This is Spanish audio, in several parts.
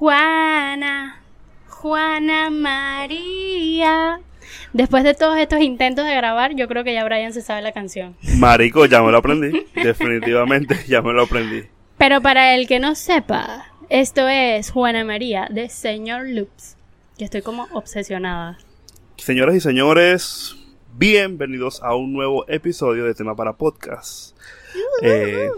Juana, Juana María. Después de todos estos intentos de grabar, yo creo que ya Brian se sabe la canción. Marico, ya me lo aprendí. Definitivamente ya me lo aprendí. Pero para el que no sepa, esto es Juana María de Señor Loops. Que estoy como obsesionada. Señoras y señores, bienvenidos a un nuevo episodio de Tema para Podcast. Eh,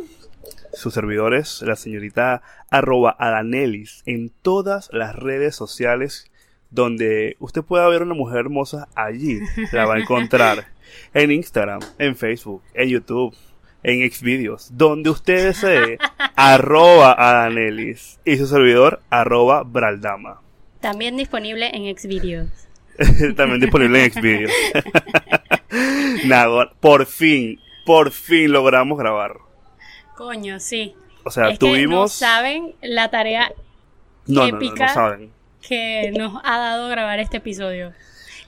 sus servidores, la señorita arroba Adanelis, en todas las redes sociales donde usted pueda ver una mujer hermosa allí, la va a encontrar. En Instagram, en Facebook, en YouTube, en Xvideos, donde usted desee, arroba Adanelis y su servidor, arroba Braldama. También disponible en Xvideos. También disponible en Xvideos. Nada, por fin, por fin logramos grabar. Coño, sí. O sea, Es que no tuvimos... saben la tarea No, épica. saben. que nos ha dado grabar este episodio.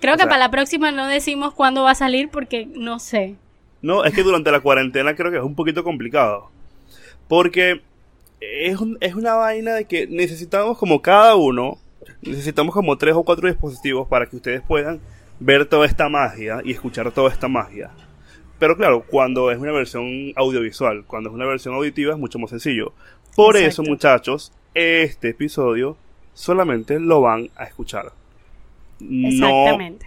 Creo O que sea- para la próxima no decimos cuándo va a salir porque no sé. No, es que durante la cuarentena creo que es un poquito complicado. Porque es, un- es una vaina de que necesitamos como cada uno, necesitamos como tres o cuatro dispositivos para que ustedes puedan ver toda esta magia y escuchar toda esta magia. Pero claro, cuando es una versión audiovisual, cuando es una versión auditiva es mucho más sencillo. Por eso, muchachos, este episodio solamente lo van a escuchar. No Exactamente.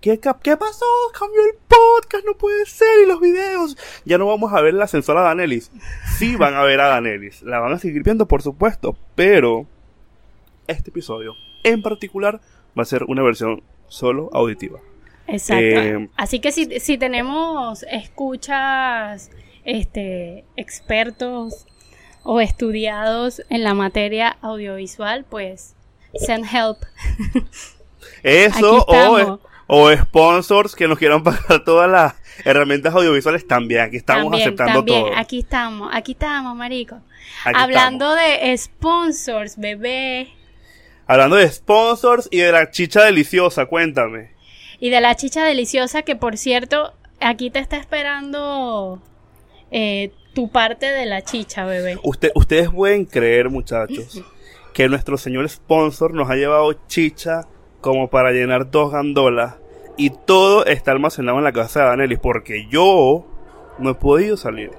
¿Qué, cap- ¿Qué pasó? Cambió el podcast, no puede ser. Y los videos. Ya no vamos a ver la ascensora de Danelis. Sí van a ver a Danelis. La van a seguir viendo, por supuesto. Pero este episodio en particular va a ser una versión solo auditiva. Exacto. Eh, Así que si, si tenemos escuchas este expertos o estudiados en la materia audiovisual, pues send help. Eso o, o sponsors que nos quieran pagar todas las herramientas audiovisuales también. Aquí estamos también, aceptando también. todo. Aquí estamos, aquí estamos, marico. Aquí Hablando de sponsors, bebé. Hablando de sponsors y de la chicha deliciosa, cuéntame. Y de la chicha deliciosa, que por cierto, aquí te está esperando eh, tu parte de la chicha, bebé. Usted, ustedes pueden creer, muchachos, que nuestro señor sponsor nos ha llevado chicha como para llenar dos gandolas y todo está almacenado en la casa de Danelis porque yo no he podido salir.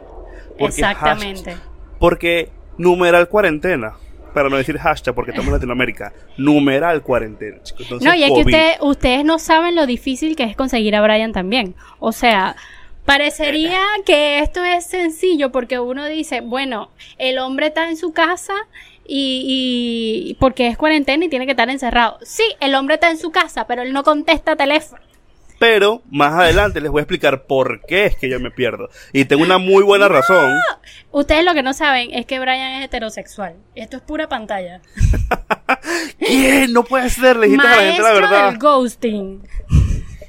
Porque Exactamente. hashtag- porque numeral cuarentena. Para no decir hashtag porque estamos en Latinoamérica. Numeral cuarentena, chicos. Entonces, No, y es que ustedes, ustedes no saben lo difícil que es conseguir a Brian también. O sea, parecería que esto es sencillo porque uno dice, bueno, el hombre está en su casa y, y porque es cuarentena y tiene que estar encerrado. Sí, el hombre está en su casa, pero él no contesta teléfono. Pero más adelante les voy a explicar por qué es que yo me pierdo. Y tengo una muy buena razón. Ustedes lo que no saben es que Brian es heterosexual. Esto es pura pantalla. ¿Quién? No puede ser. Le dijiste a la gente la verdad. del ghosting.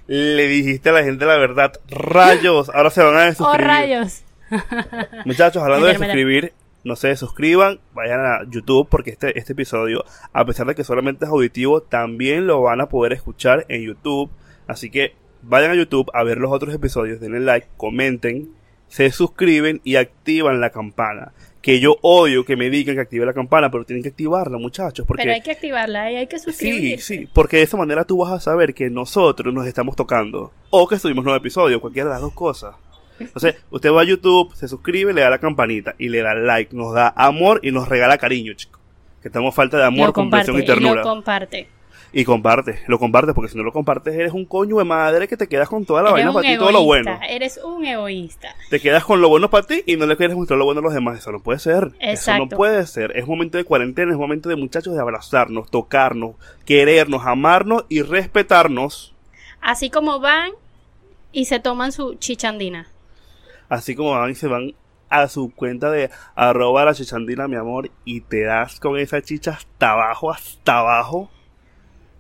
Le dijiste a la gente la verdad. Rayos. Ahora se van a Oh, desuscribir. rayos. Muchachos, hablando de suscribir, no se suscriban, vayan a YouTube porque este, este episodio, a pesar de que solamente es auditivo, también lo van a poder escuchar en YouTube. Así que vayan a YouTube a ver los otros episodios, denle like, comenten, se suscriben y activan la campana. Que yo odio que me digan que active la campana, pero tienen que activarla, muchachos, porque Pero hay que activarla y hay que Sí, suscribirse. sí, porque de esa manera tú vas a saber que nosotros nos estamos tocando. O que subimos nuevo episodio, cualquiera de las dos cosas. Entonces, usted va a YouTube, se suscribe, le da la campanita y le da like, nos da amor y nos regala cariño, chicos. Que estamos falta de amor, comparte, comprensión y y lo ternura. comparte. Y comparte, lo compartes, porque si no lo compartes eres un coño de madre que te quedas con toda la Eres vaina para ti y todo lo bueno. Eres un egoísta. Te quedas con lo bueno para ti y no le quieres mostrar lo bueno a los demás. Eso no puede ser. Eso no Exacto. puede ser. Es momento de cuarentena, es momento de muchachos de abrazarnos, tocarnos, querernos, amarnos y respetarnos. Así como van y se toman su chichandina. Así como van y se van a su cuenta de arroba la chichandina, mi amor, y te das con esa chicha hasta abajo, hasta abajo,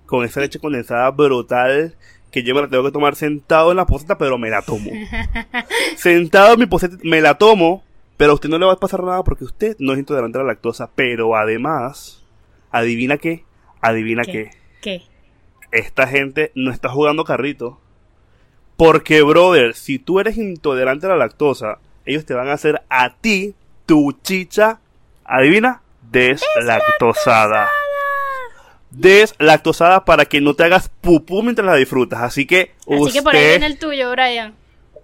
con esa leche condensada brutal que yo me la tengo que tomar sentado en la poseta, pero me la tomo. sentado en mi poseta, me la tomo, pero a usted no le va a pasar nada porque usted no es intolerante a la lactosa, pero además, adivina qué, adivina qué, ¿Qué? esta gente no está jugando carrito. Porque, brother, si tú eres intolerante a la lactosa, ellos te van a hacer a ti tu chicha, adivina, deslactosada. Deslactosada para que no te hagas pupú mientras la disfrutas. Así que Así que por ahí viene el tuyo, Brian.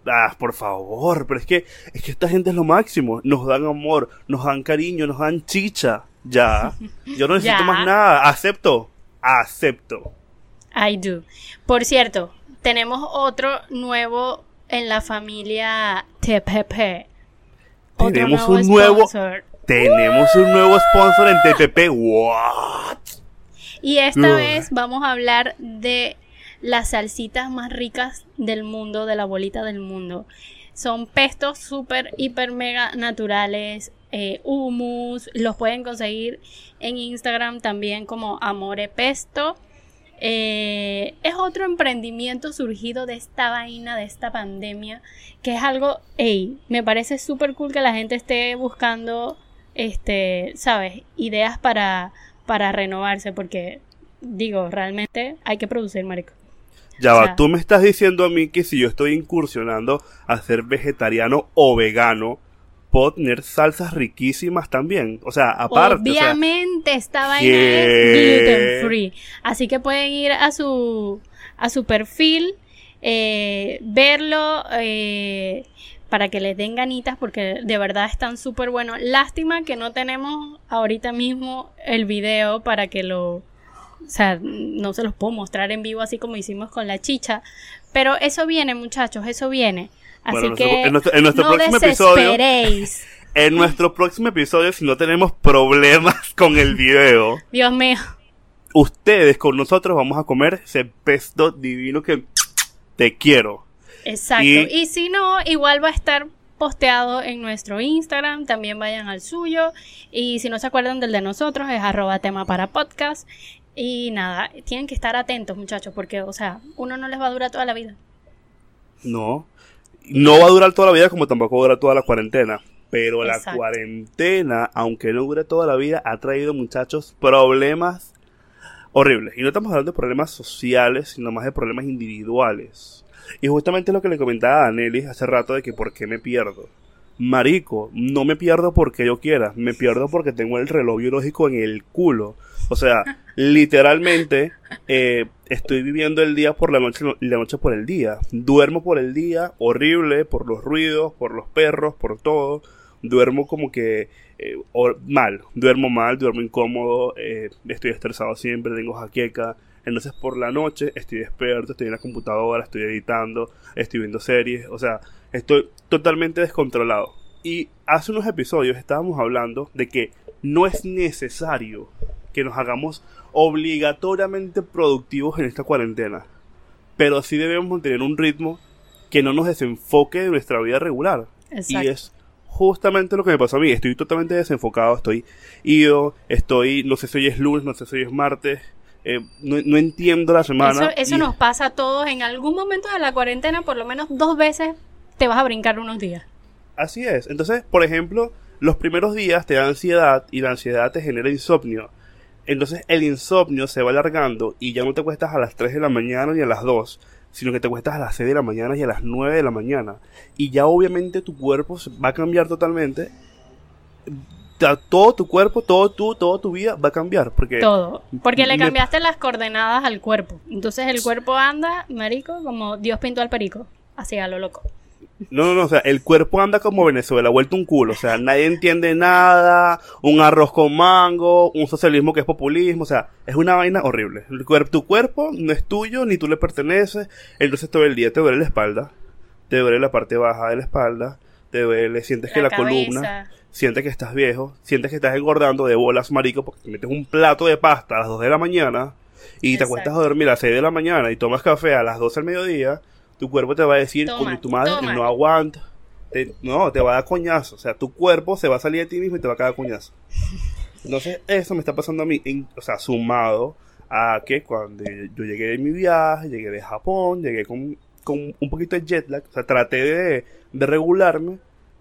Ah, por favor, pero es que, es que esta gente es lo máximo. Nos dan amor, nos dan cariño, nos dan chicha. Ya. Yo no necesito más nada. Acepto. Acepto. I do. Por cierto, tenemos otro nuevo en la familia TPP. Tenemos un nuevo- sponsor. Tenemos un nuevo sponsor en TPP. What? Y esta vez vamos a hablar de las salsitas más ricas del mundo, de la bolita del mundo. Son pestos súper, hiper, mega naturales, eh, hummus. Los pueden conseguir en Instagram también como Amore Pesto. Eh, es otro emprendimiento surgido de esta vaina, de esta pandemia, que es algo, ey, me parece súper cool que la gente esté buscando, este, sabes, ideas para, para renovarse, porque digo, realmente hay que producir, marico. Ya O va, tú me estás diciendo a mí que si yo estoy incursionando a ser vegetariano o vegano, puedo tener salsas riquísimas también. O sea, aparte. o sea, Obviamente esta vaina es gluten free. Así que pueden ir a su a su perfil, eh, verlo eh, para que les den ganitas porque de verdad están súper buenos. Lástima que no tenemos ahorita mismo el video para que lo o sea, no se los puedo mostrar en vivo así como hicimos con la chicha, pero eso viene, muchachos, eso viene. Así Bueno, que en nuestro- en nuestro no próximo episodio- en nuestro próximo episodio, si no tenemos problemas con el video, Dios mío. ustedes con nosotros vamos a comer ese pesto divino que te quiero. Exacto. Y- Y, si no, igual va a estar posteado en nuestro Instagram. También vayan al suyo. Y si no se acuerdan del de nosotros, es arroba tema para podcast. Y nada, tienen que estar atentos, muchachos, porque, o sea, uno no les va a durar toda la vida. No. No va a durar toda la vida como tampoco dura toda la cuarentena. Pero la cuarentena, aunque no dure toda la vida, ha traído, muchachos, problemas horribles. Y no estamos hablando de problemas sociales, sino más de problemas individuales. Y justamente lo que le comentaba a Danelis hace rato de que por qué me pierdo. Marico, no me pierdo porque yo quiera, me pierdo porque tengo el reloj biológico en el culo. O sea, literalmente eh, estoy viviendo el día por la noche y la noche por el día. Duermo por el día, horrible, por los ruidos, por los perros, por todo. Duermo como que eh, mal, duermo mal, duermo incómodo, eh, estoy estresado siempre, tengo jaqueca. Entonces por la noche estoy despierto, estoy en la computadora, estoy editando, estoy viendo series, o sea, estoy totalmente descontrolado. Y hace unos episodios estábamos hablando de que no es necesario que nos hagamos obligatoriamente productivos en esta cuarentena. Pero sí debemos mantener un ritmo que no nos desenfoque de nuestra vida regular. Exacto. Y es justamente lo que me pasó a mí. Estoy totalmente desenfocado, estoy ido, estoy, no sé si hoy es lunes, no sé si hoy es martes, eh, no, no entiendo la semana. Eso, eso y- nos pasa a todos en algún momento de la cuarentena, por lo menos dos veces te vas a brincar unos días. Así es. Entonces, por ejemplo, los primeros días te da ansiedad y la ansiedad te genera insomnio. Entonces el insomnio se va alargando y ya no te cuestas a las 3 de la mañana ni a las 2, sino que te cuestas a las 6 de la mañana y a las 9 de la mañana. Y ya obviamente tu cuerpo va a cambiar totalmente. Todo tu cuerpo, todo tú, toda tu vida va a cambiar. Porque Todo. Porque le me- cambiaste las coordenadas al cuerpo. Entonces el cuerpo anda, marico, como Dios pintó al perico. Así a lo loco. No, no, no, o sea, el cuerpo anda como Venezuela, vuelto un culo, o sea, nadie entiende nada, un arroz con mango, un socialismo que es populismo, o sea, es una vaina horrible. El tu cuerpo no es tuyo, ni tú le perteneces, entonces todo el día te duele la espalda, te duele la parte baja de la espalda, te duele, sientes que La columna. Sientes que estás viejo, sientes que estás engordando de bolas, marico, porque te metes un plato de pasta a las 2 de la mañana y te acuestas a dormir a las 6 de la mañana y tomas café a las 12 del mediodía, tu cuerpo te va a decir, Toma, coño, tu madre toma. no aguanta. Te- no, te va a dar coñazo. O sea, tu cuerpo se va a salir de ti mismo y te va a caer coñazo. Entonces, eso me está pasando a mí, en- o sea, sumado a que cuando yo llegué de mi viaje, llegué de Japón, llegué con, con un poquito de jet lag, o sea, traté de, de regularme,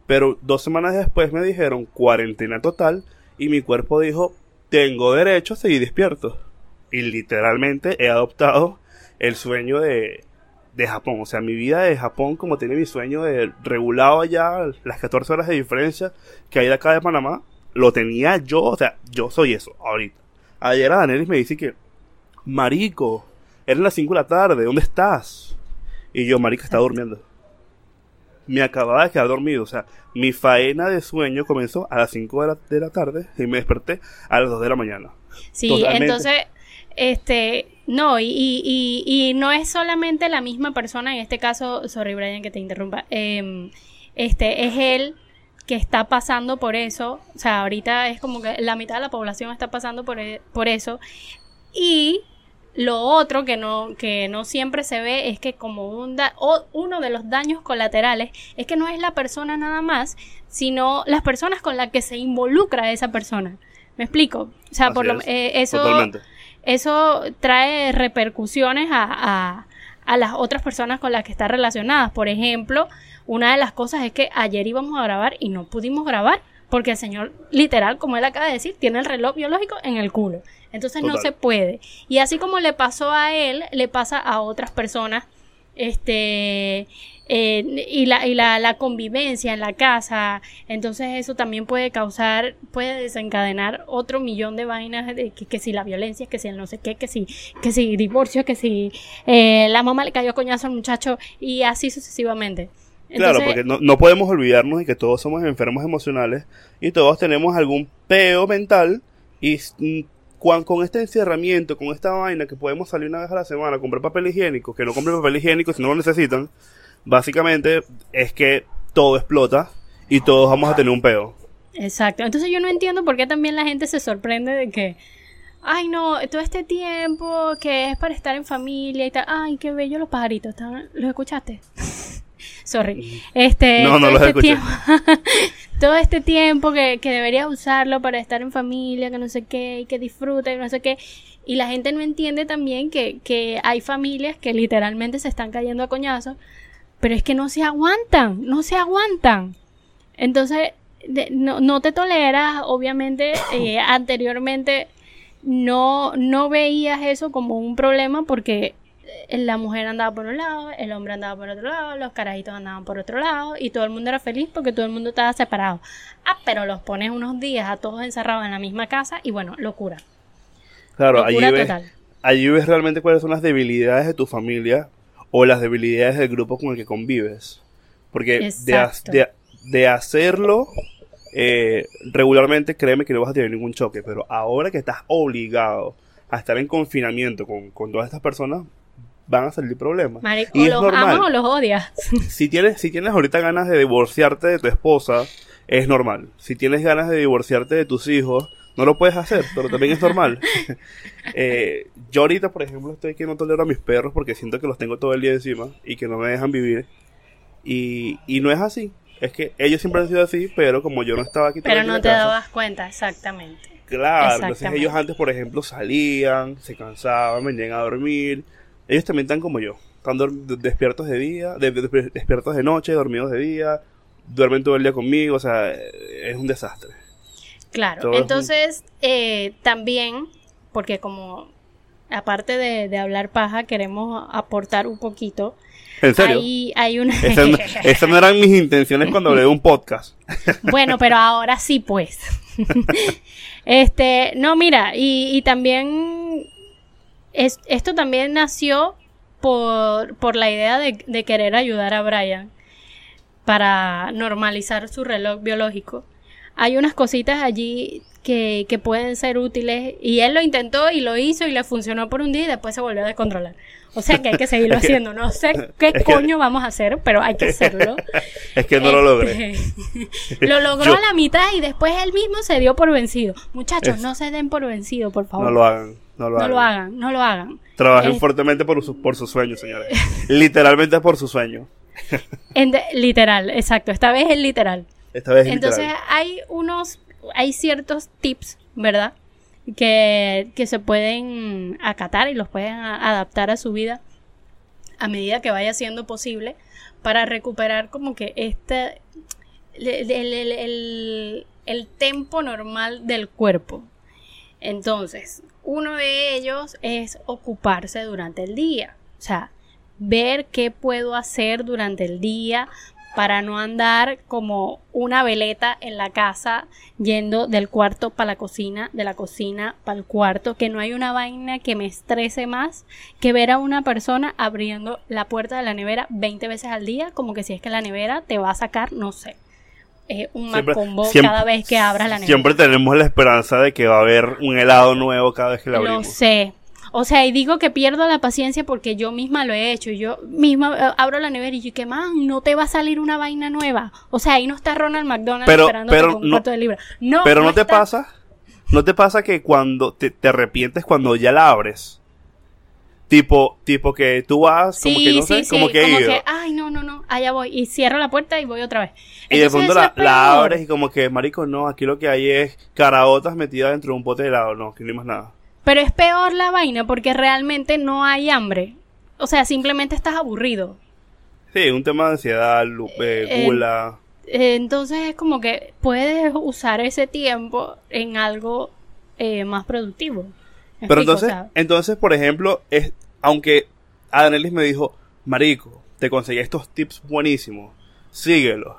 pero dos semanas después me dijeron cuarentena total y mi cuerpo dijo, tengo derecho a seguir despierto. Y literalmente he adoptado el sueño de, de Japón. O sea, mi vida de Japón, como tiene mi sueño de regulado allá, las 14 horas de diferencia que hay de acá de Panamá, lo tenía yo. O sea, yo soy eso ahorita. Ayer a Danelis me dice que marico, eran las 5 de la tarde, ¿dónde estás? Y yo, marico, está durmiendo. Me acababa de quedar dormido, o sea, mi faena de sueño comenzó a las 5 de la, de la tarde y me desperté a las 2 de la mañana. Sí, Totalmente. entonces, este, no, y, y, y, y no es solamente la misma persona, en este caso, sorry Brian que te interrumpa, em, este, es él que está pasando por eso, o sea, ahorita es como que la mitad de la población está pasando por, e- por eso, y lo otro que no, que no siempre se ve es que como un da- o uno de los daños colaterales es que no es la persona nada más, sino las personas con las que se involucra esa persona. ¿Me explico? O sea, Así por lo, eh, eso, Totalmente. eso trae repercusiones a, a- a las otras personas con las que está relacionadas. Por ejemplo, una de las cosas es que ayer íbamos a grabar y no pudimos grabar porque el señor, literal, como él acaba de decir, tiene el reloj biológico en el culo. Entonces no se puede. Y así como le pasó a él, le pasa a otras personas. Este. eh, y la, y la, la convivencia en la casa. Entonces eso también puede causar, puede desencadenar otro millón de vainas de que, que si la violencia, que si el no sé qué, que si, que si divorcio, que si eh, la mamá le cayó a coñazo al muchacho y así sucesivamente. Claro, porque no, no podemos olvidarnos de que todos somos enfermos emocionales y todos tenemos algún peo mental y mm, cuan- con este encerramiento, con esta vaina que podemos salir una vez a la semana a comprar papel higiénico, que no compren papel higiénico si no lo necesitan, básicamente es que todo explota y todos vamos a tener un peo. Exacto. Entonces yo no entiendo por qué también la gente se sorprende de que, ay no, todo este tiempo que es para estar en familia y tal, ay, qué bello los pajaritos, ¿están- ¿los escuchaste? Sorry. Este, No, no los este escuché. tiempo, todo este tiempo que, que deberías usarlo para estar en familia, que no sé qué, y que disfruta y no sé qué. Y la gente no entiende también que, que hay familias que literalmente se están cayendo a coñazos, pero es que no se aguantan, no se aguantan. Entonces, de- no, no te toleras, obviamente, eh, anteriormente no, no veías eso como un problema porque la mujer andaba por un lado, el hombre andaba por otro lado, los carajitos andaban por otro lado y todo el mundo era feliz porque todo el mundo estaba separado. Ah, pero los pones unos días a todos encerrados en la misma casa y bueno, locura. Claro, allí locura ves, total. allí ves realmente cuáles son las debilidades de tu familia o las debilidades del grupo con el que convives. Porque de, de hacerlo eh, regularmente, créeme que no vas a tener ningún choque. Pero ahora que estás obligado a estar en confinamiento con, con todas estas personas, van a salir problemas. Marico, Y es los normal. amas o los odias. Si tienes, si tienes ahorita ganas de divorciarte de tu esposa, es normal. Si tienes ganas de divorciarte de tus hijos, no lo puedes hacer, pero también es normal. Eh, yo ahorita, por ejemplo, estoy que no tolero a mis perros porque siento que los tengo todo el día encima y que no me dejan vivir. Y, y no es así. Es que ellos siempre han sido así, pero como yo no estaba aquí pero no te casa, dabas cuenta, exactamente. Claro, entonces ellos antes, por ejemplo, salían, se cansaban, venían a dormir. Ellos también están como yo. Están despiertos de día, de- de- despiertos de noche, dormidos de día, duermen todo el día conmigo, o sea, eh, es un desastre. Claro, Todo es un- entonces eh, también, porque como aparte de, de hablar paja, queremos aportar un poquito. ¿En serio? Hay, hay una... Esas no, eran mis intenciones cuando hablé de un podcast. bueno, pero ahora sí, pues. este, no, mira, y, y también es, esto también nació por, por la idea de, de querer ayudar a Brian para normalizar su reloj biológico. Hay unas cositas allí que, que pueden ser útiles y él lo intentó y lo hizo y le funcionó por un día y después se volvió a descontrolar. O sea que hay que seguirlo haciendo. No sé qué es que- coño vamos a hacer, pero hay que hacerlo. Es que no lo logré. Este, lo logró Yo- a la mitad y después él mismo se dio por vencido. Muchachos, Es- no se den por vencido, por favor. No lo hagan. No lo No hagan. lo hagan, no lo hagan. Trabajen Es- fuertemente por su, por sus sueños, señores. Literalmente por sus sueños. Literal, exacto. Esta vez es literal. Esta vez es Entonces literal. hay unos, hay ciertos tips, ¿verdad? Que, que se pueden acatar y los pueden a- adaptar a su vida a medida que vaya siendo posible para recuperar como que este, el, el, el- el- el tempo normal del cuerpo. Entonces, uno de ellos es ocuparse durante el día. O sea, ver qué puedo hacer durante el día para no andar como una veleta en la casa yendo del cuarto para la cocina, de la cocina para el cuarto, que no hay una vaina que me estrese más que ver a una persona abriendo la puerta de la nevera 20 veces al día, como que si es que la nevera te va a sacar, no sé. Eh, un Siempre- macombo siempre- cada vez que abras la nevera. Siempre tenemos la esperanza de que va a haber un helado nuevo cada vez que la Lo abrimos. sé. O sea, y digo que pierdo la paciencia porque yo misma lo he hecho. Yo misma eh, abro la nevera y yo, que man, no te va a salir una vaina nueva. O sea, ahí no está Ronald McDonald Pero- con un no- cuarto de libra. No, Pero no, te está. pasa, no te pasa que cuando te, te arrepientes cuando ya la abres. Tipo, tipo que tú vas, como Sí, que no sí, sé, sí, como que he ido. ay, no, no, no, allá voy. Y cierro la puerta y voy otra vez. Y de pronto la, abres y como que, marico, no, aquí lo que hay es caraotas metidas dentro de un pote de helado. No, aquí no hay más nada. Pero es peor la vaina porque realmente no hay hambre. O sea, simplemente estás aburrido. Sí, un tema de ansiedad, lu- eh, Eh, gula. Eh, Entonces es como que puedes usar ese tiempo en algo eh, más productivo. ¿Me Pero explico? entonces, entonces, por ejemplo, es, aunque Adanelis me dijo, marico, te conseguí estos tips buenísimos, síguelos.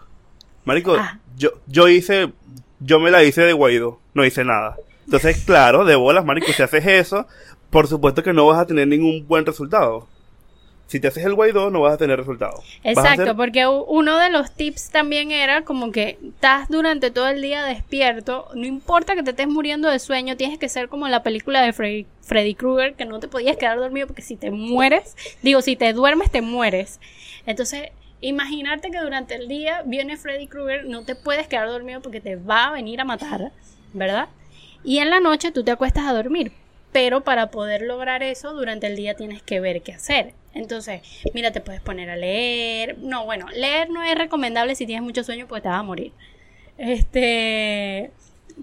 Marico, Ah. yo, yo hice, yo me la hice de Guaidó, no hice nada. Entonces, claro, de bolas, marico, si haces eso, por supuesto que no vas a tener ningún buen resultado. Si te haces el Guaidó, no vas a tener resultado. Vas a Exacto, porque uno de los tips también era como que estás durante todo el día despierto, no importa que te estés muriendo de sueño, tienes que ser como la película de Freddy, Freddy Krueger, que no te podías quedar dormido porque si te mueres, digo, si te duermes te mueres. Entonces, imaginarte que durante el día viene Freddy Krueger, no te puedes quedar dormido porque te va a venir a matar, ¿verdad? Y en la noche tú te acuestas a dormir. Pero para poder lograr eso, durante el día tienes que ver qué hacer. Entonces, mira, te puedes poner a leer. No, bueno, leer no es recomendable si tienes mucho sueño porque te vas a morir. Este.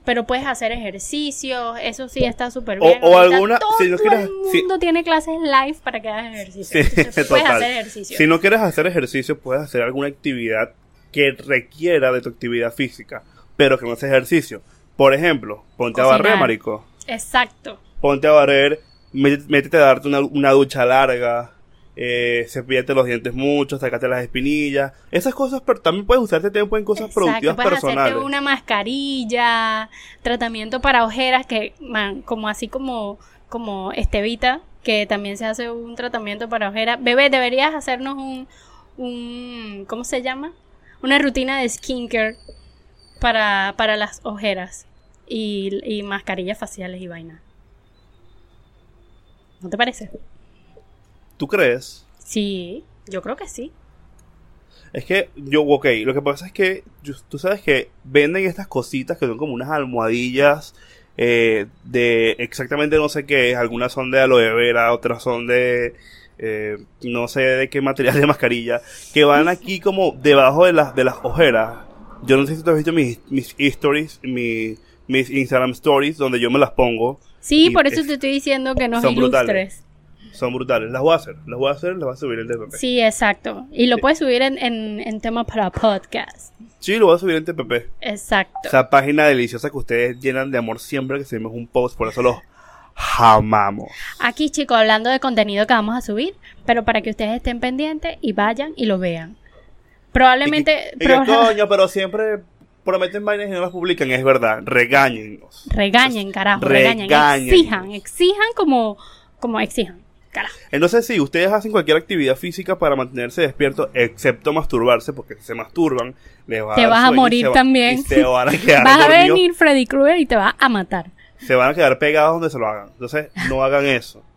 Pero puedes hacer ejercicios, eso sí está súper bien. o alguna- Todo si no quieres- el si- mundo tiene clases live para que hagas ejercicio. Sí, Entonces, puedes total. hacer ejercicio. Si no quieres hacer ejercicio, puedes hacer alguna actividad que requiera de tu actividad física, pero que no sea ejercicio. Por ejemplo, ponte a barrer, marico. Exacto. Ponte a barrer, mé- métete a darte una, una ducha larga, eh, cepillate los dientes mucho, sacate las espinillas. Esas cosas, pero también puedes usarte tiempo en cosas Exacto, productivas puedes personales. hacerte una mascarilla, tratamiento para ojeras, que man, como así como, como Estevita, que también se hace un tratamiento para ojeras. Bebé, deberías hacernos un, un ¿cómo se llama? Una rutina de skincare para, para las ojeras y, y mascarillas faciales y vaina. ¿No te parece? ¿Tú crees? Sí, yo creo que sí. Es que yo, ok, lo que pasa es que yo- tú sabes que venden estas cositas que son como unas almohadillas eh, de exactamente no sé qué, algunas son de aloe vera, otras son de eh, no sé de qué material de mascarilla, que van aquí como debajo de las de las ojeras. Yo no sé si tú has visto mis, mis stories, mi- mis Instagram stories, donde yo me las pongo. Sí, por eso es- te estoy diciendo que nos son brutales. Son brutales. Las voy a hacer, las voy a hacer, las voy a subir en TPP. Sí, exacto. Y lo Sí. puedes subir en, en, en tema para podcast. Sí, lo voy a subir en TPP. Exacto. Esa página deliciosa que ustedes llenan de amor siempre que subimos un post, por eso los amamos. Aquí, chicos, hablando de contenido que vamos a subir, pero para que ustedes estén pendientes y vayan y lo vean. Probablemente Y que, y que, proba- coño, pero siempre prometen vainas y no las publican, es verdad, regáñennos. regañen, carajo, regañen, Regáñennos. exijan, exijan como, como exijan, carajo. Entonces, sí, ustedes hacen cualquier actividad física para mantenerse despiertos, excepto masturbarse, porque si se masturban, les va Te vas a y morir va- también. Y se van a quedar Vas a venir Freddy Krueger y te va a matar. se van a quedar pegados donde se lo hagan. Entonces, no hagan eso.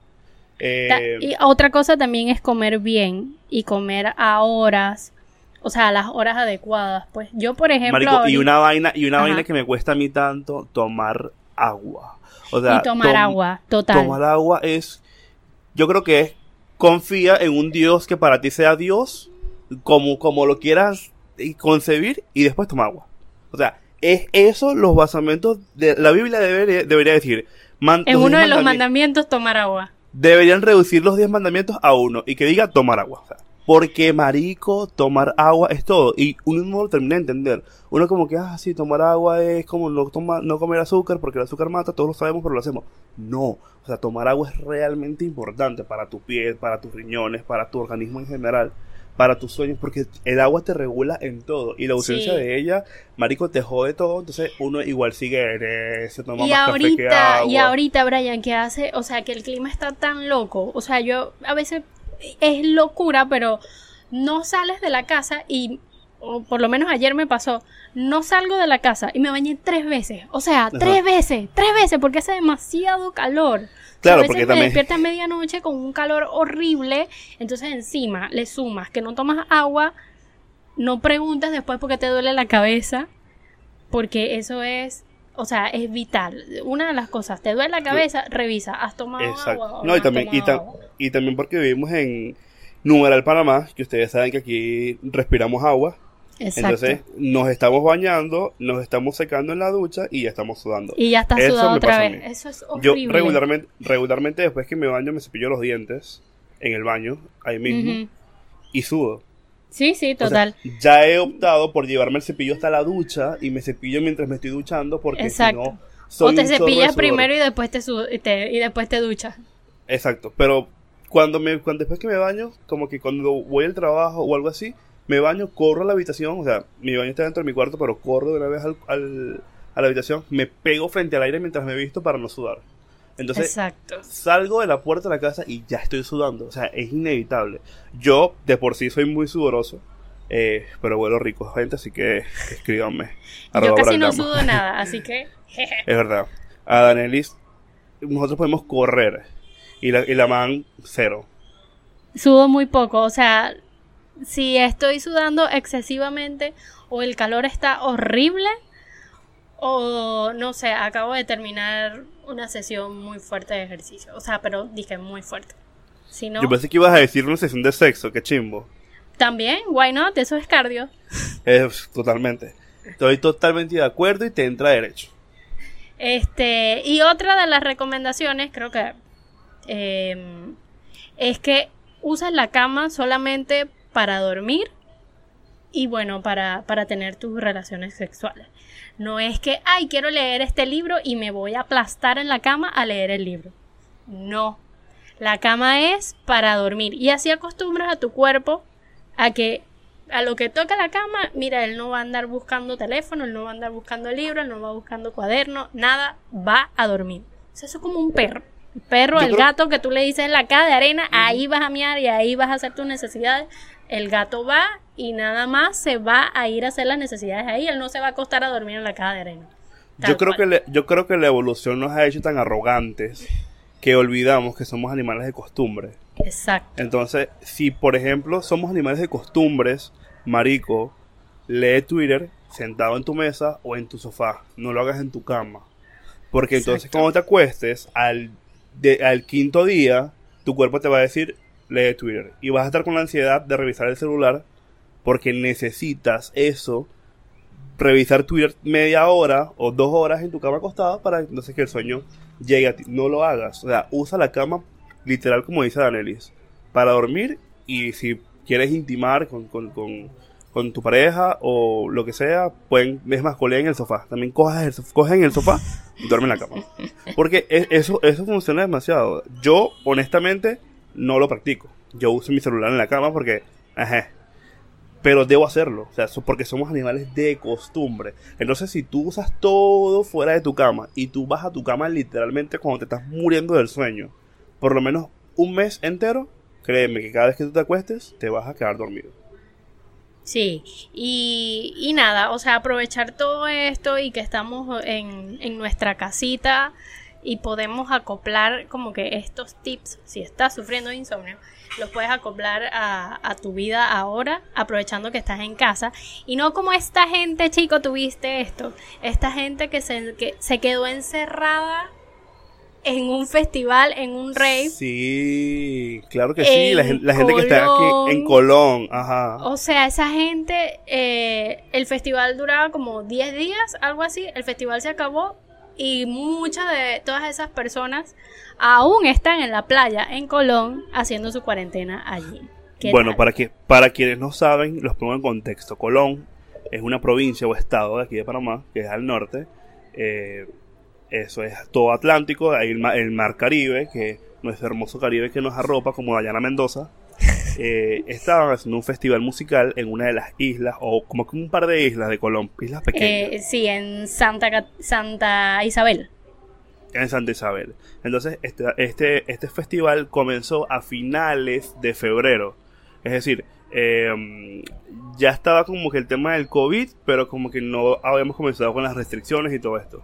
Eh, Y otra cosa también es comer bien y comer a horas, o sea, a las horas adecuadas. Pues yo, por ejemplo, Marico, y una vaina, y una Ajá. vaina que me cuesta a mí tanto, tomar agua. O sea, y tomar tom- agua, total. Tomar agua es, yo creo que es, confía en un Dios que para ti sea Dios, como, como lo quieras y concebir, y después toma agua. O sea, es eso los basamentos de la Biblia debería, debería decir. man- En uno de los mandami- mandamientos tomar agua. Deberían reducir los 10 mandamientos a uno y que diga tomar agua. O sea, porque marico, tomar agua es todo. Y uno no lo termina de entender. Uno como que, ah, sí, tomar agua es como no, toma, no comer azúcar porque el azúcar mata, todos lo sabemos, pero lo hacemos. No. O sea, tomar agua es realmente importante para tu piel, para tus riñones, para tu organismo en general. para tus sueños, porque el agua te regula en todo. Y la ausencia Sí. de ella, marico, te jode todo. Entonces uno igual sigue, se toma Y más café que ahorita, y agua. ahorita, Brian, que hace, o sea, que el clima está tan loco. O sea, yo a veces es locura, pero no sales de la casa y, o por lo menos ayer me pasó, no salgo de la casa y me bañé tres veces. O sea, tres veces, tres veces, porque hace demasiado calor. Claro, a veces porque me también- despierta a medianoche con un calor horrible, entonces encima le sumas que no tomas agua, no preguntas después porque te duele la cabeza, porque eso es, o sea, es vital. Una de las cosas, te duele la cabeza, revisa, ¿has tomado agua? Exacto. No, y también, y, agua? también porque vivimos en Numeral, Panamá, que ustedes saben que aquí respiramos agua. Exacto. Entonces nos estamos bañando, nos estamos secando en la ducha y ya estamos sudando. y ya estás Eso sudado otra vez. Eso es Yo horrible. regularmente, regularmente después que me baño me cepillo los dientes en el baño, ahí mismo, y sudo. Sí, sí, O sea, total. ya he optado por llevarme el cepillo hasta la ducha y me cepillo mientras me estoy duchando porque Exacto. si no soy o te cepillas primero y después te, su- y te- y después te duchas. Exacto, pero cuando me cuando después que me baño, como que cuando voy al trabajo o algo así, me baño, corro a la habitación, o sea, mi baño está dentro de mi cuarto, pero corro de una vez al, al- a la habitación, me pego frente al aire mientras me visto para no sudar. Entonces, Exacto. salgo de la puerta de la casa y ya estoy sudando, o sea, es inevitable. Yo de por sí soy muy sudoroso, eh, pero vuelo rico, gente, así que escríbanme. Yo casi no sudo nada, así que... Es verdad. A Danelis, nosotros podemos correr. Y la, y la man, cero. Sudo muy poco, o sea, si estoy sudando excesivamente o el calor está horrible o no sé, acabo de terminar una sesión muy fuerte de ejercicio, o sea, pero dije muy fuerte. Si no, Yo pensé que ibas a decir una sesión de sexo, qué chimbo. también, why not? Eso es cardio. Es totalmente. Estoy totalmente de acuerdo y te entra derecho. Este, y otra de las recomendaciones, creo que eh, es que uses la cama solamente para dormir y bueno, para, para tener tus relaciones sexuales. No es que, ay, quiero leer este libro y me voy a aplastar en la cama a leer el libro. No. La cama es para dormir. Y así acostumbras a tu cuerpo a que a lo que toca la cama, mira, él no va a andar buscando teléfono, él no va a andar buscando libro, él no va buscando cuaderno, nada, va a dormir. O sea, eso es como un perro. El perro, Yo el creo- gato que tú le dices en la caja de arena, ahí vas a miar y ahí vas a hacer tus necesidades. El gato va y nada más se va a ir a hacer las necesidades ahí, él no se va a acostar a dormir en la caja de arena. Yo creo, cual. que le- yo creo que la evolución nos ha hecho tan arrogantes que olvidamos que somos animales de costumbre. Exacto. Entonces, si por ejemplo somos animales de costumbres, marico, lee Twitter sentado en tu mesa o en tu sofá. No lo hagas en tu cama. Porque entonces cuando te acuestes, al, de- al quinto día, tu cuerpo te va a decir, lee Twitter. Y vas a estar con la ansiedad de revisar el celular porque necesitas eso, revisar Twitter media hora o dos horas en tu cama acostada para entonces que el sueño llegue a ti. No lo hagas. O sea, usa la cama literal como dice Danelis, para dormir y si quieres intimar con, con, con, con tu pareja o lo que sea, pueden, es más, en el sofá. También cojas el, el sofá y duerme en la cama. Porque eso, eso funciona demasiado. Yo, honestamente, no lo practico. Yo uso mi celular en la cama porque, pero debo hacerlo, o sea, porque somos animales de costumbre. Entonces, si tú usas todo fuera de tu cama y tú vas a tu cama literalmente cuando te estás muriendo del sueño, por lo menos un mes entero, créeme que cada vez que tú te acuestes, te vas a quedar dormido. Sí, y, y nada, o sea, aprovechar todo esto y que estamos en, en nuestra casita y podemos acoplar como que estos tips, si estás sufriendo de insomnio, los puedes acoplar a, a tu vida ahora, aprovechando que estás en casa. Y no como esta gente, chico, tuviste esto, esta gente que se, que se quedó encerrada en un festival, en un rave. Sí, claro que sí, la, la gente que está aquí en Colón, ajá. O sea, esa gente, eh, el festival duraba como 10 días, algo así. El festival se acabó y muchas de todas esas personas aún están en la playa en Colón haciendo su cuarentena allí. ¿Qué Bueno, tal? para, que, para quienes no saben, los pongo en contexto. Colón es una provincia o estado de aquí de Panamá, que es al norte. Eh, eso es todo Atlántico, hay el, el mar Caribe, que nuestro hermoso Caribe que nos arropa, como Dayana Mendoza. Eh, estaban haciendo un festival musical en una de las islas, o como que un par de islas de Colombia, islas pequeñas. Eh, sí, en Santa, Santa Isabel. en Santa Isabel. Entonces, este, este, este festival comenzó a finales de febrero. Es decir, eh, ya estaba como que el tema del COVID, pero como que no habíamos comenzado con las restricciones y todo esto.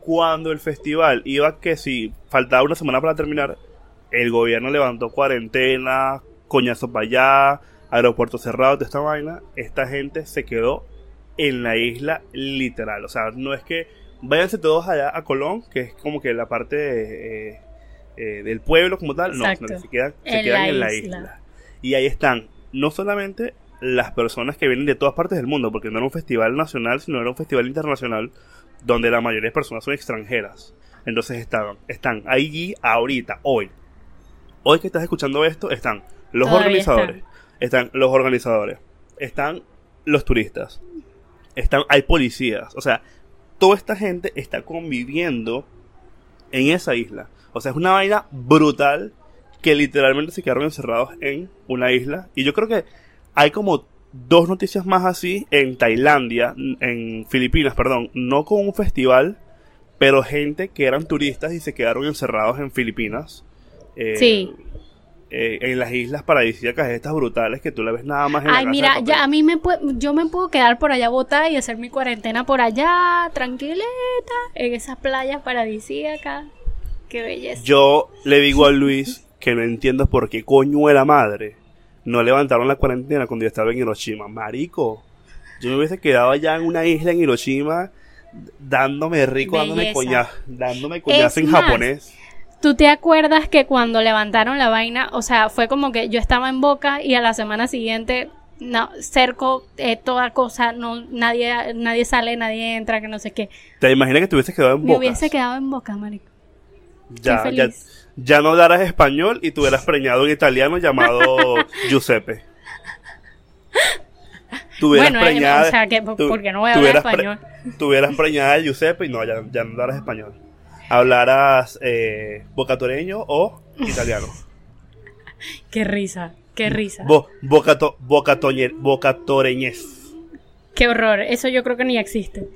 Cuando el festival iba que si faltaba una semana para terminar, el gobierno levantó cuarentena, coñazo para allá, aeropuerto cerrado, toda esta vaina. Esta gente se quedó en la isla literal. O sea, no es que váyanse todos allá a Colón, que es como que la parte eh, eh, del pueblo como tal. No, Exacto. no, se quedan, se En quedan la en la isla. isla. Y ahí están, no solamente las personas que vienen de todas partes del mundo, porque no era un festival nacional, sino era un festival internacional donde la mayoría de personas son extranjeras. Entonces estaban, están allí ahorita, hoy. Hoy que estás escuchando esto, están los Todavía organizadores, están los organizadores, están los turistas, están, hay policías, o sea, toda esta gente está conviviendo en esa isla. O sea, es una vaina brutal que literalmente se quedaron encerrados en una isla. Y yo creo que hay como dos noticias más así en Tailandia, en Filipinas, perdón, no con un festival, pero gente que eran turistas y se quedaron encerrados en Filipinas. eh, Sí. Eh, en las islas paradisíacas estas brutales que tú la ves nada más en la Ay, casa mira, ya a mí me yo me puedo quedar por allá botada y hacer mi cuarentena por allá, tranquilita, en esas playas paradisíacas. Qué belleza. Yo le digo a Luis que no entiendo por qué coño de la madre no levantaron la cuarentena cuando yo estaba en Hiroshima. Marico, yo me hubiese quedado allá en una isla en Hiroshima dándome rico, dándome coñazo, dándome coñazo en más, japonés. ¿Tú te acuerdas que cuando levantaron la vaina, o sea, fue como que yo estaba en Boca y a la semana siguiente, no, cerco eh, toda cosa, no, nadie, nadie sale, nadie entra, que no sé qué. ¿Te imaginas que te hubieses quedado en Me Bocas? hubiese quedado en Boca, marico. ya, ya, ya no hablaras español y tú eras preñado en italiano llamado Giuseppe. Tuvieras Bueno, eh, preñada, o sea, que porque no voy a hablar tuvieras pre- español. tuvieras preñada de Giuseppe y no, ya, ya no hablaras español. Hablaras eh, bocatoreño o italiano. Qué risa, qué risa. Bo, bocato, bocatoreñez. Qué horror, eso yo creo que ni existe.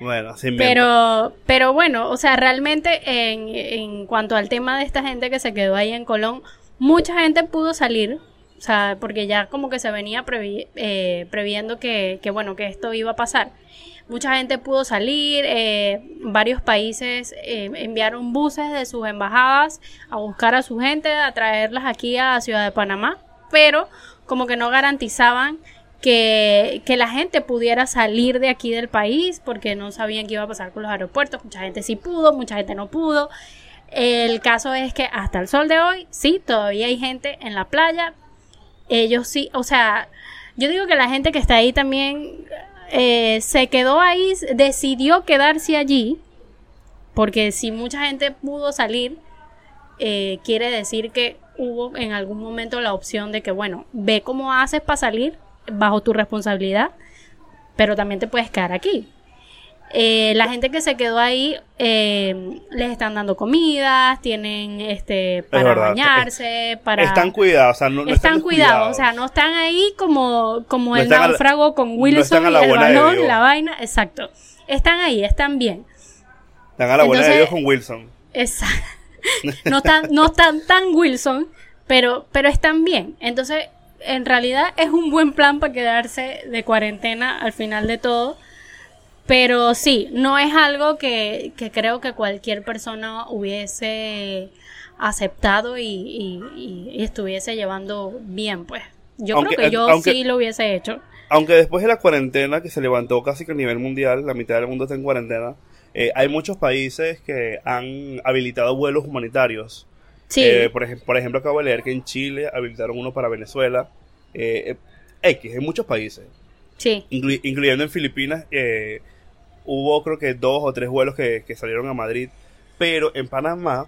Bueno, inventa. Pero, pero bueno, o sea, realmente en, en cuanto al tema de esta gente que se quedó ahí en Colón, mucha gente pudo salir, o sea, porque ya como que se venía eh, previendo que, que, bueno, que esto iba a pasar. Mucha gente pudo salir, eh, varios países eh, enviaron buses de sus embajadas a buscar a su gente, a traerlas aquí a Ciudad de Panamá, pero como que no garantizaban que, que la gente pudiera salir de aquí del país porque no sabían qué iba a pasar con los aeropuertos. Mucha gente sí pudo, mucha gente no pudo. El caso es que hasta el sol de hoy, sí, todavía hay gente en la playa. Ellos sí, o sea, yo digo que la gente que está ahí también eh, se quedó ahí, decidió quedarse allí, porque si mucha gente pudo salir, eh, quiere decir que hubo en algún momento la opción de que, bueno, ve cómo haces para salir bajo tu responsabilidad, pero también te puedes quedar aquí. Eh, la gente que se quedó ahí eh, les están dando comidas, tienen este para verdad, bañarse, para Están cuidados, o sea, no, no están cuidados, o sea, no están ahí como, como No el están la- náufrago con Wilson están y el balón, la vaina, exacto. Están ahí, están bien. Están a la buena de Entonces- Dios con Wilson. Exacto. No están, no están tan Wilson, pero, pero están bien. Entonces, en realidad es un buen plan para quedarse de cuarentena al final de todo. Pero sí, no es algo que, que creo que cualquier persona hubiese aceptado y, y- y- y estuviese llevando bien, pues. Yo Aunque- creo que yo aunque- sí lo hubiese hecho. Aunque después de la cuarentena que se levantó casi que a nivel mundial, la mitad del mundo está en cuarentena, eh, hay muchos países que han habilitado vuelos humanitarios. Sí, Eh, por, ejem- por ejemplo, acabo de leer que en Chile habilitaron uno para Venezuela. Eh, eh, X, en muchos países, sí. inclu- incluyendo en Filipinas. eh, hubo creo que dos o tres vuelos que, que salieron a Madrid. Pero en Panamá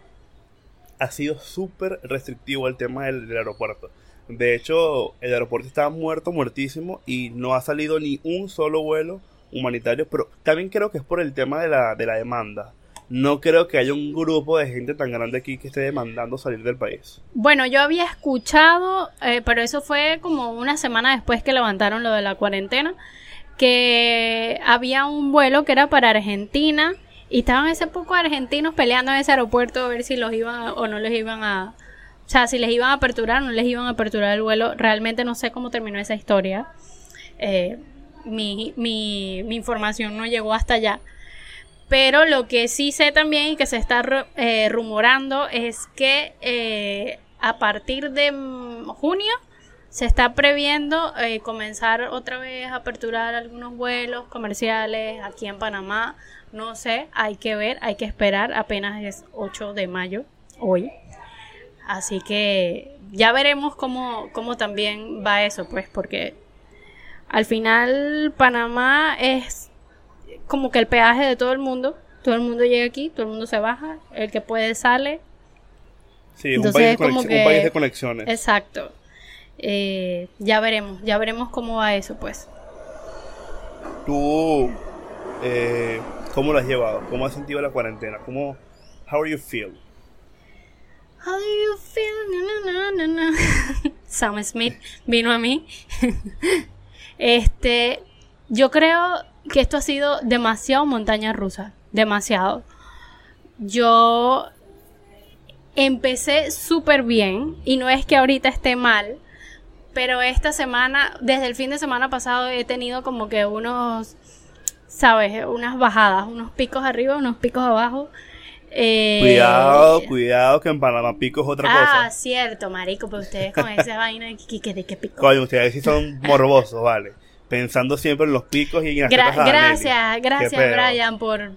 ha sido súper restrictivo el tema del, aeropuerto. De hecho, el aeropuerto estaba muerto, muertísimo, y no ha salido ni un solo vuelo humanitario, pero también creo que es por el tema de la, de la demanda. no creo que haya un grupo de gente tan grande aquí que esté demandando salir del país. Bueno, yo había escuchado, eh, pero eso fue como una semana después que levantaron lo de la cuarentena, que había un vuelo que era para Argentina y estaban ese poco argentinos peleando en ese aeropuerto a ver si los iban o no les iban a... O sea, si les iban a aperturar o no les iban a aperturar el vuelo. Realmente no sé cómo terminó esa historia. Eh, mi, mi, mi información no llegó hasta allá. Pero lo que sí sé también y que se está eh, rumorando es que eh, a partir de junio se está previendo eh, comenzar otra vez a aperturar algunos vuelos comerciales aquí en Panamá. No sé, hay que ver, hay que esperar. Apenas es 8 de mayo hoy. Así que ya veremos cómo, cómo también va eso, pues, porque al final Panamá es como que el peaje de todo el mundo. Todo el mundo llega aquí, todo el mundo se baja, el que puede sale. Sí, es un, país de conexiones. Exacto. Eh, ya veremos, ya veremos cómo va eso, pues. ¿Tú eh, cómo lo has llevado? ¿Cómo has sentido la cuarentena? ¿Cómo, how are you feel? How do you feel? Sam Smith vino a mí. este, yo creo que esto ha sido demasiado montaña rusa, demasiado. Yo empecé súper bien y no es que ahorita esté mal, pero esta semana, desde el fin de semana pasado he tenido como que unos, sabes, unas bajadas, unos picos arriba, unos picos abajo. Eh, cuidado, cuidado, que en Panamá pico es otra cosa. Ah, cierto, marico, pero ustedes con esa vaina de que, pico. Coño, ustedes sí son morbosos, vale pensando siempre en los picos y en las Gracias, gracias Brian por...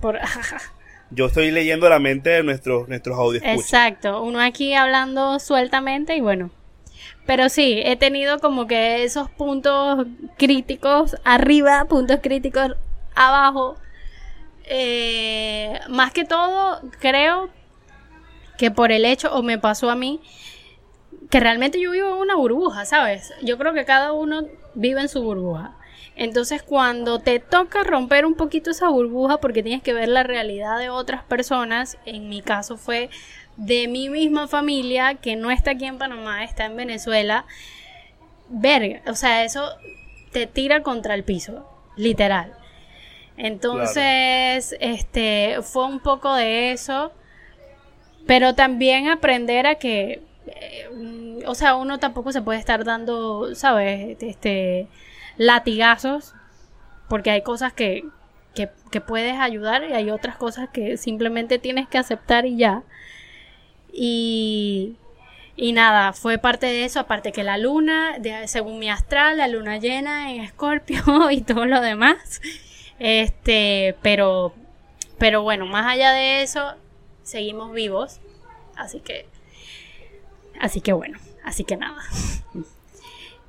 por Yo estoy leyendo la mente de nuestros, nuestros audios. Exacto, uno aquí hablando sueltamente y bueno. Pero sí, he tenido como que esos puntos críticos arriba, puntos críticos abajo. Eh, más que todo, creo que por el hecho, o me pasó a mí, que realmente yo vivo en una burbuja, ¿sabes? Yo creo que cada uno vive en su burbuja. Entonces cuando te toca romper un poquito esa burbuja porque tienes que ver la realidad de otras personas, en mi caso fue de mi misma familia que no está aquí en Panamá, está en Venezuela, verga, o sea, eso te tira contra el piso, literal. Entonces, este, fue un poco de eso, pero también aprender a que eh, o sea, uno tampoco se puede estar dando, ¿sabes? Este, latigazos, porque hay cosas que, que, puedes ayudar y hay otras cosas que simplemente tienes que aceptar y ya. Y, y nada, fue parte de eso, aparte que la luna, según mi astral, la luna llena en Escorpio y todo lo demás. Este, pero, pero bueno, más allá de eso, seguimos vivos. Así que Así que bueno, así que nada.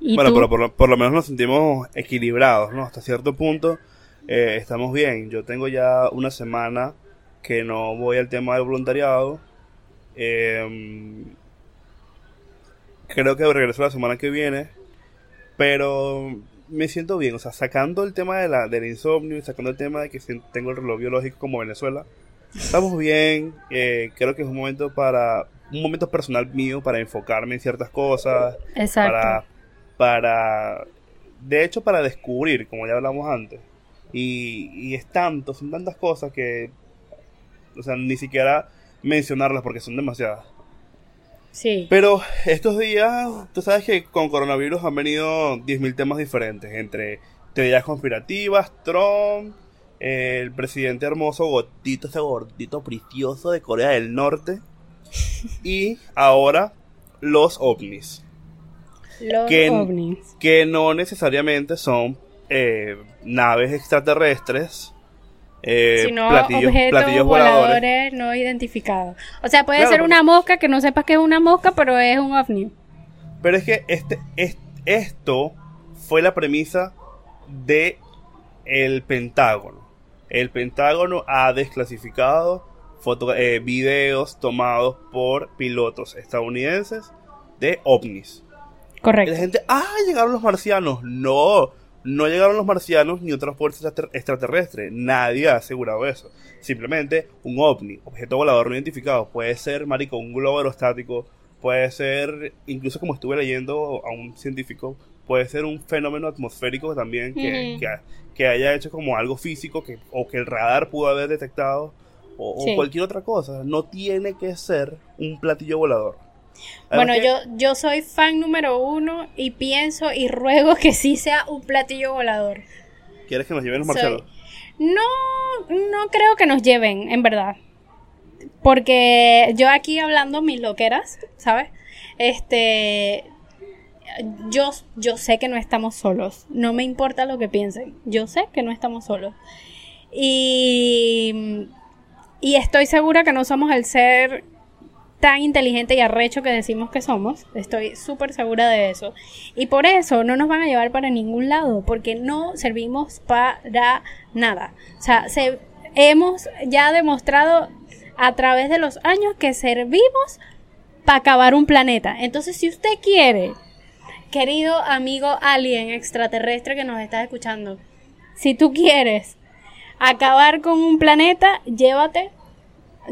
bueno, pero por, lo menos nos sentimos equilibrados, ¿no? Hasta cierto punto eh, estamos bien. Yo tengo ya una semana que no voy al tema del voluntariado. Em, creo que regreso la semana que viene. Pero me siento bien. O sea, sacando el tema de la, del insomnio y sacando el tema de que tengo el reloj biológico como Venezuela. Estamos bien. Eh, creo que es un momento para un momento personal mío para enfocarme en ciertas cosas. Exacto. Para, para, de hecho, para descubrir, como ya hablamos antes. Y, y es tanto, son tantas cosas que, o sea, ni siquiera mencionarlas porque son demasiadas. Sí. Pero estos días, tú sabes que con coronavirus han venido 10.000 temas diferentes, entre teorías conspirativas, Trump, el presidente hermoso gordito, ese gordito precioso de Corea del Norte, y ahora los ovnis. Los que, ovnis. Que no necesariamente son eh, naves extraterrestres. Eh, sino objetos voladores. no identificados. O sea, puede ser una mosca que no sepas que es una mosca, pero es un ovni. Pero es que este, esto fue la premisa de el Pentágono. El Pentágono ha desclasificado foto, eh, videos tomados por pilotos estadounidenses de ovnis. Correcto. Y la gente, ah, llegaron los marcianos. No, no llegaron los marcianos ni otra fuerza extraterrestre. Nadie ha asegurado eso. Simplemente un ovni, objeto volador no identificado. Puede ser, marico, un globo aerostático. Puede ser, incluso como estuve leyendo a un científico, puede ser un fenómeno atmosférico también que, que, haya hecho como algo físico que, o que el radar pudo haber detectado o, cualquier otra cosa. No tiene que ser un platillo volador. Bueno, yo, yo soy fan número uno y pienso y ruego que sí sea un platillo volador. ¿Quieres que nos lleven los marcianos? No, no creo que nos lleven, en verdad. Porque yo aquí hablando mis loqueras, ¿sabes? Este, yo, yo sé que no estamos solos. No me importa lo que piensen. Yo sé que no estamos solos. Y, y estoy segura que no somos el ser tan inteligente y arrecho que decimos que somos. Estoy súper segura de eso. Y por eso no nos van a llevar para ningún lado, porque no servimos para nada. O sea, se, hemos ya demostrado a través de los años que servimos para acabar un planeta. Entonces, si usted quiere, querido amigo alien extraterrestre que nos estás escuchando, si tú quieres acabar con un planeta, llévate,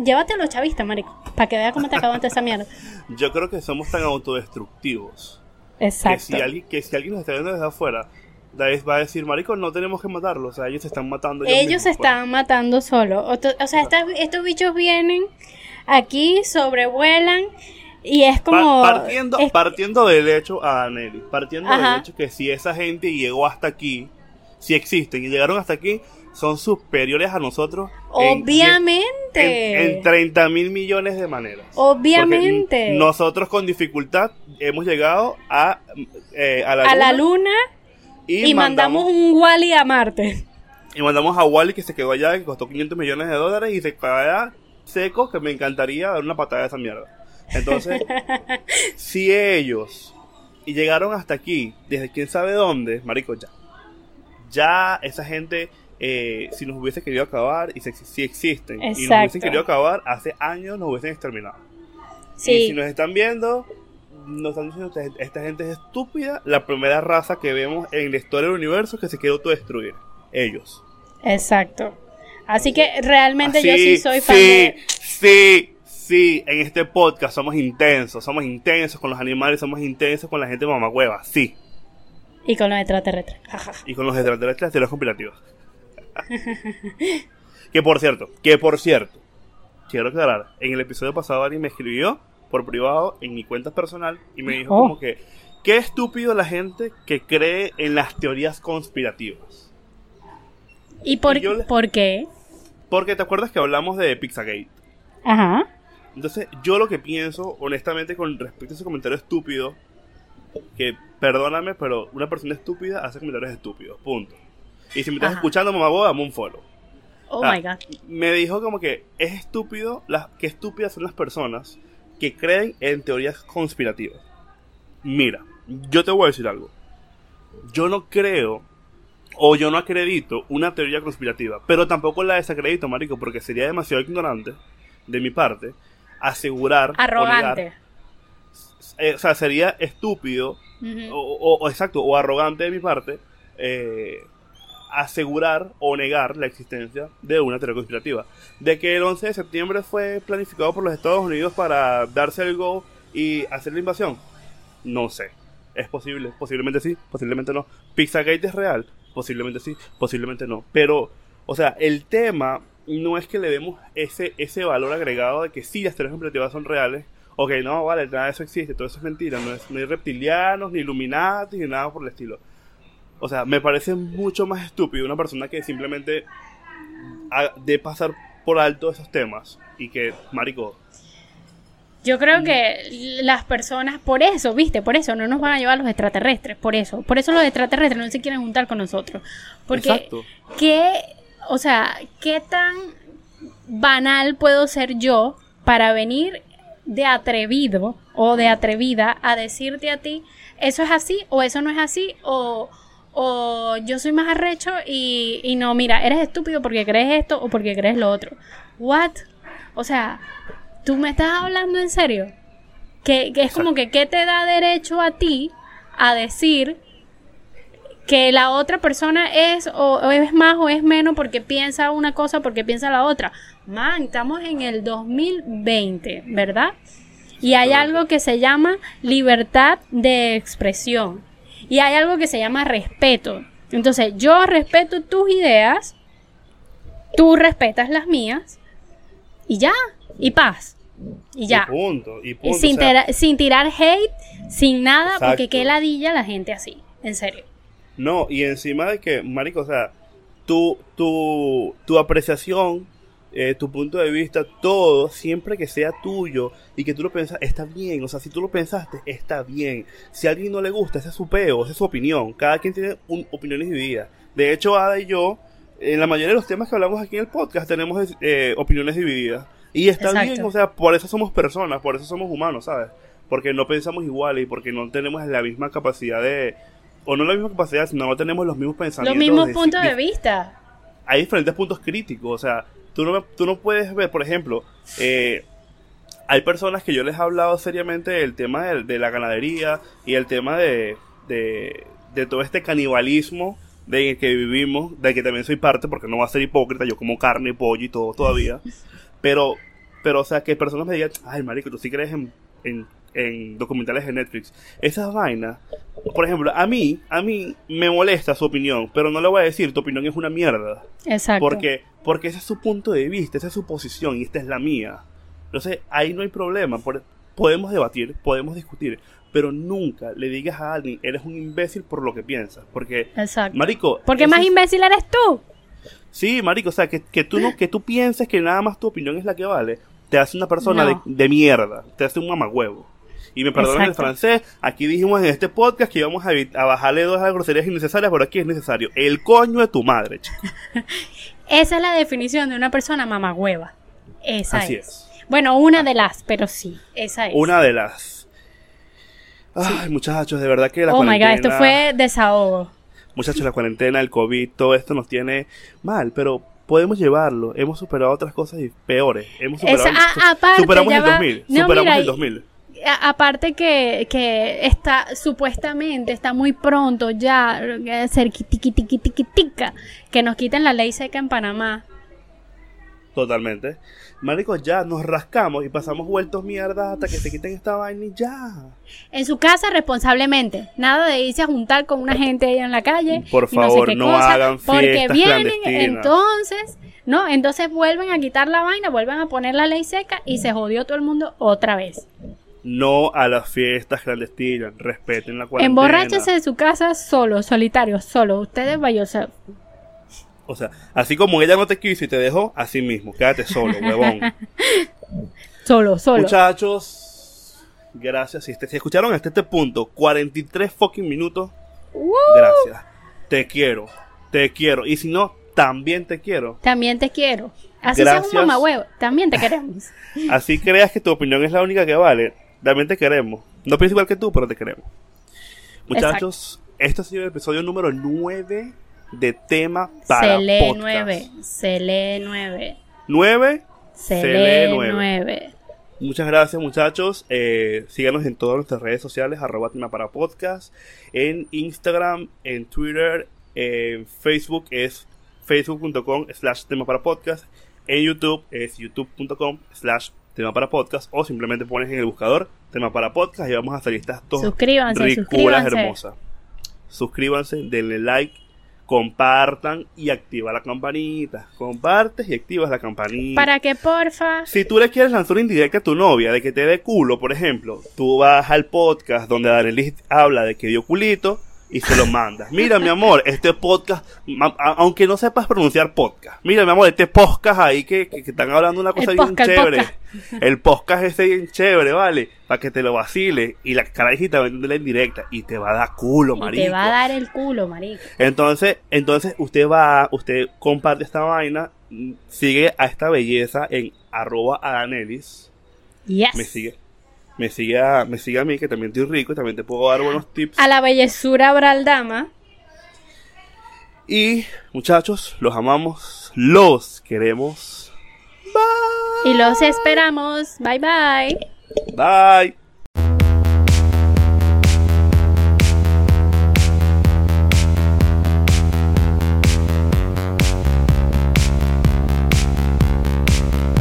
llévate a los chavistas, marico para que vea cómo te acaban esa mierda. Yo creo que somos tan autodestructivos. Exacto. Que si alguien, que si alguien nos está viendo desde afuera, va a decir, marico, no tenemos que matarlos. O sea, ellos se están matando. Ellos, se pues. están matando solos. O, sea, estos bichos vienen aquí, sobrevuelan. Y es como. partiendo, partiendo del hecho, a Nelly, partiendo del hecho que si esa gente llegó hasta aquí, si existen y llegaron hasta aquí, son superiores a nosotros. Obviamente. En, 30 mil millones de maneras. Obviamente. nosotros con dificultad hemos llegado a, eh, a, la, luna y, mandamos, un Wally a Marte. Y mandamos a Wally que se quedó allá, que costó 500 millones de dólares y se quedó allá seco, que me encantaría dar una patada a esa mierda. Entonces, si ellos y llegaron hasta aquí, desde quién sabe dónde, marico, ya. Ya esa gente eh, si nos hubiese querido acabar, y si, existen, y nos hubiesen querido acabar, hace años nos hubiesen exterminado. Y si nos están viendo, nos están diciendo que esta gente es estúpida, la primera raza que vemos en la historia del universo que se quiere autodestruir. Ellos. Exacto. Así que realmente yo sí soy fan sí, Sí, sí, en este podcast somos intensos, somos intensos con los animales, somos intensos con la gente mamagüeva, sí. Y con los extraterrestres. y con los extraterrestres de los compilativos. que por cierto, que por cierto, quiero aclarar, en el episodio pasado alguien me escribió por privado en mi cuenta personal y me dijo como oh. que, qué estúpido la gente que cree en las teorías conspirativas. ¿Y por, ¿por qué? Porque te acuerdas que hablamos de Pizzagate. Ajá. Entonces, yo lo que pienso, honestamente, con respecto a ese comentario estúpido, que perdóname, pero una persona estúpida hace comentarios estúpidos, punto. Y si me estás escuchando, mamá, dame un follow. Oh my god. Me dijo como que es estúpido, las, que estúpidas son las personas que creen en teorías conspirativas. Mira, yo te voy a decir algo. Yo no creo o yo no acredito una teoría conspirativa, pero tampoco la desacredito, marico, porque sería demasiado ignorante de mi parte asegurar. Arrogante. Eh, o sea, sería estúpido o, o, exacto, o arrogante de mi parte eh, asegurar o negar la existencia de una teoría conspirativa. De que el 11 de septiembre fue planificado por los Estados Unidos para darse el go y hacer la invasión. No sé. Es posible, posiblemente sí, posiblemente no. Pizzagate es real, posiblemente sí, posiblemente no. Pero, o sea, el tema no es que le demos ese, ese valor agregado de que sí, las teorías conspirativas son reales. Ok, no, vale, nada de eso existe, todo eso es mentira. No, es, no hay reptilianos, ni Illuminati, ni nada por el estilo. O sea, me parece mucho más estúpido una persona que simplemente de pasar por alto esos temas y que, marico. Yo creo que las personas, por eso, viste, por eso no nos van a llevar los extraterrestres, por eso. Por eso los extraterrestres no se quieren juntar con nosotros. Porque, ¿qué, o sea, qué tan banal puedo ser yo para venir de atrevido o de atrevida a decirte a ti, eso es así o eso no es así o o yo soy más arrecho y, y no, mira, eres estúpido porque crees esto o porque crees lo otro. ¿What? O sea, ¿tú me estás hablando en serio? Que, es como que, ¿qué te da derecho a ti a decir que la otra persona es o, o es más o es menos porque piensa una cosa, porque piensa la otra. Man, estamos en el 2020, ¿verdad? Y hay algo que se llama libertad de expresión. Y hay algo que se llama respeto. Entonces, yo respeto tus ideas, tú respetas las mías, y ya, y paz. Y ya. Y punto, y Y punto. sin, o sea, tera- sin tirar hate, sin nada, porque qué ladilla la gente así. En serio. No, y encima de que, marico, o sea, tu, tu, tu apreciación, eh, tu punto de vista, todo, siempre que sea tuyo y que tú lo piensas, está bien. O sea, si tú lo pensaste, está bien. Si a alguien no le gusta, ese es su peo, esa es su opinión. Cada quien tiene un- opiniones divididas. De hecho, Ada y yo, en la mayoría de los temas que hablamos aquí en el podcast, tenemos eh, opiniones divididas. Y está Exacto. bien, o sea, por eso somos personas, por eso somos humanos, ¿sabes? Porque no pensamos igual y porque no tenemos la misma capacidad de... O no la misma capacidad, sino no tenemos los mismos Los pensamientos. mismos de- puntos de- de vista. hay diferentes puntos críticos. O sea, tú no, tú no puedes ver, por ejemplo, eh, hay personas que yo les he hablado seriamente del tema de, la ganadería y el tema de, de, todo este canibalismo de que vivimos, de que también soy parte, porque no va a ser hipócrita, yo como carne, pollo y todo todavía. Pero, pero o sea, que personas me digan, ay, marico, tú sí crees en, en documentales de Netflix. Esas vainas, por ejemplo, a mí, a mí me molesta su opinión, pero no le voy a decir, tu opinión es una mierda. Exacto. Porque, porque ese es su punto de vista, esa es su posición y esta es la mía. Entonces, ahí no hay problema. por- podemos debatir, podemos discutir, pero nunca le digas a alguien, eres un imbécil por lo que piensas. Porque, Exacto. marico... Porque más es- imbécil eres tú. Sí, marico, o sea, que, que tú no, que tú pienses que nada más tu opinión es la que vale, te hace una persona No. de, de mierda, te hace un mamagüevo. Y me perdonan el francés, aquí dijimos en este podcast que íbamos a, a bajarle dos a las groserías innecesarias, pero aquí es necesario. El coño de tu madre, chico. Esa es la definición de una persona mamagüeva. Esa Así es. es. Bueno, una de las, pero sí, esa es. Una de las. Ay, muchachos, de verdad que la oh my god, esto fue desahogo. Muchachos, la cuarentena, el COVID, todo esto nos tiene mal, pero podemos llevarlo. Hemos superado otras cosas y peores. Hemos superado, Esa- ah, aparte, superamos el va- 2000. No, superamos mira, el y- 2000. Aparte que, que está supuestamente está muy pronto ya eh, cerquitiquitiquitiquitica que nos quiten la ley seca en Panamá. Totalmente. Marico, ya nos rascamos y pasamos vueltos mierda hasta que se quiten esta vaina y ya. En su casa responsablemente. Nada de irse a juntar con una gente ahí en la calle. Por y no sé favor, qué no cosa, hagan Porque fiestas vienen clandestinas. entonces, no, entonces vuelven a quitar la vaina, vuelven a poner la ley seca y se jodió todo el mundo otra vez. No a las fiestas clandestinas. Respeten la cuarentena. Emborráchese de su casa solo, solitario, solo. Ustedes by yourself. O sea, así como ella no te quiso y te dejó, así mismo. Quédate solo, huevón. Solo, solo. Muchachos, gracias. Si, este- si escucharon hasta este punto, 43 fucking minutos, gracias. Te quiero, te quiero. Y si no, también te quiero. También te quiero. Así seas un mamahuevo. También te queremos. Así creas que tu opinión es la única que vale. También te queremos. No pienso igual que tú, pero te queremos. Muchachos, este ha sido el episodio número 9 de tema para Se lee podcast. nueve. Se lee nueve. 9. Se, Se lee lee nueve. nueve. Muchas gracias muchachos. Eh, síganos en todas nuestras redes sociales, arroba tema para podcast. En Instagram, en Twitter, en Facebook es facebook.com slash tema para podcast. En YouTube es youtube.com slash tema para podcast. O simplemente pones en el buscador tema para podcast y vamos a salir estas dos Suscríbanse, ricuras suscríbanse. hermosas. Suscríbanse, denle like, compartan y activa la campanita. Compartes y activas la campanita. Para que porfa. Si tú le quieres lanzar una indirecta a tu novia de que te dé culo, por ejemplo, tú vas al podcast donde Darelis habla de que dio culito y se lo mandas. Mira, mi amor, este podcast, aunque no sepas pronunciar podcast, mira, mi amor, este podcast ahí que, que- que están hablando una cosa El bien podcast, chévere. El podcast ese bien chévere, ¿vale? Para que te lo vacile y la carajita va a entender en directa y te va a dar culo, Y marico. te va a dar el culo, marico. Entonces, entonces usted va, usted comparte esta vaina, mm, sigue a esta belleza en arroba adanelis, Yes. me sigue, me sigue a, me a mí que también estoy rico y también te puedo dar buenos tips. A la bellezura Braldama. Y muchachos, los amamos, los queremos. Y los esperamos. Bye bye. Bye.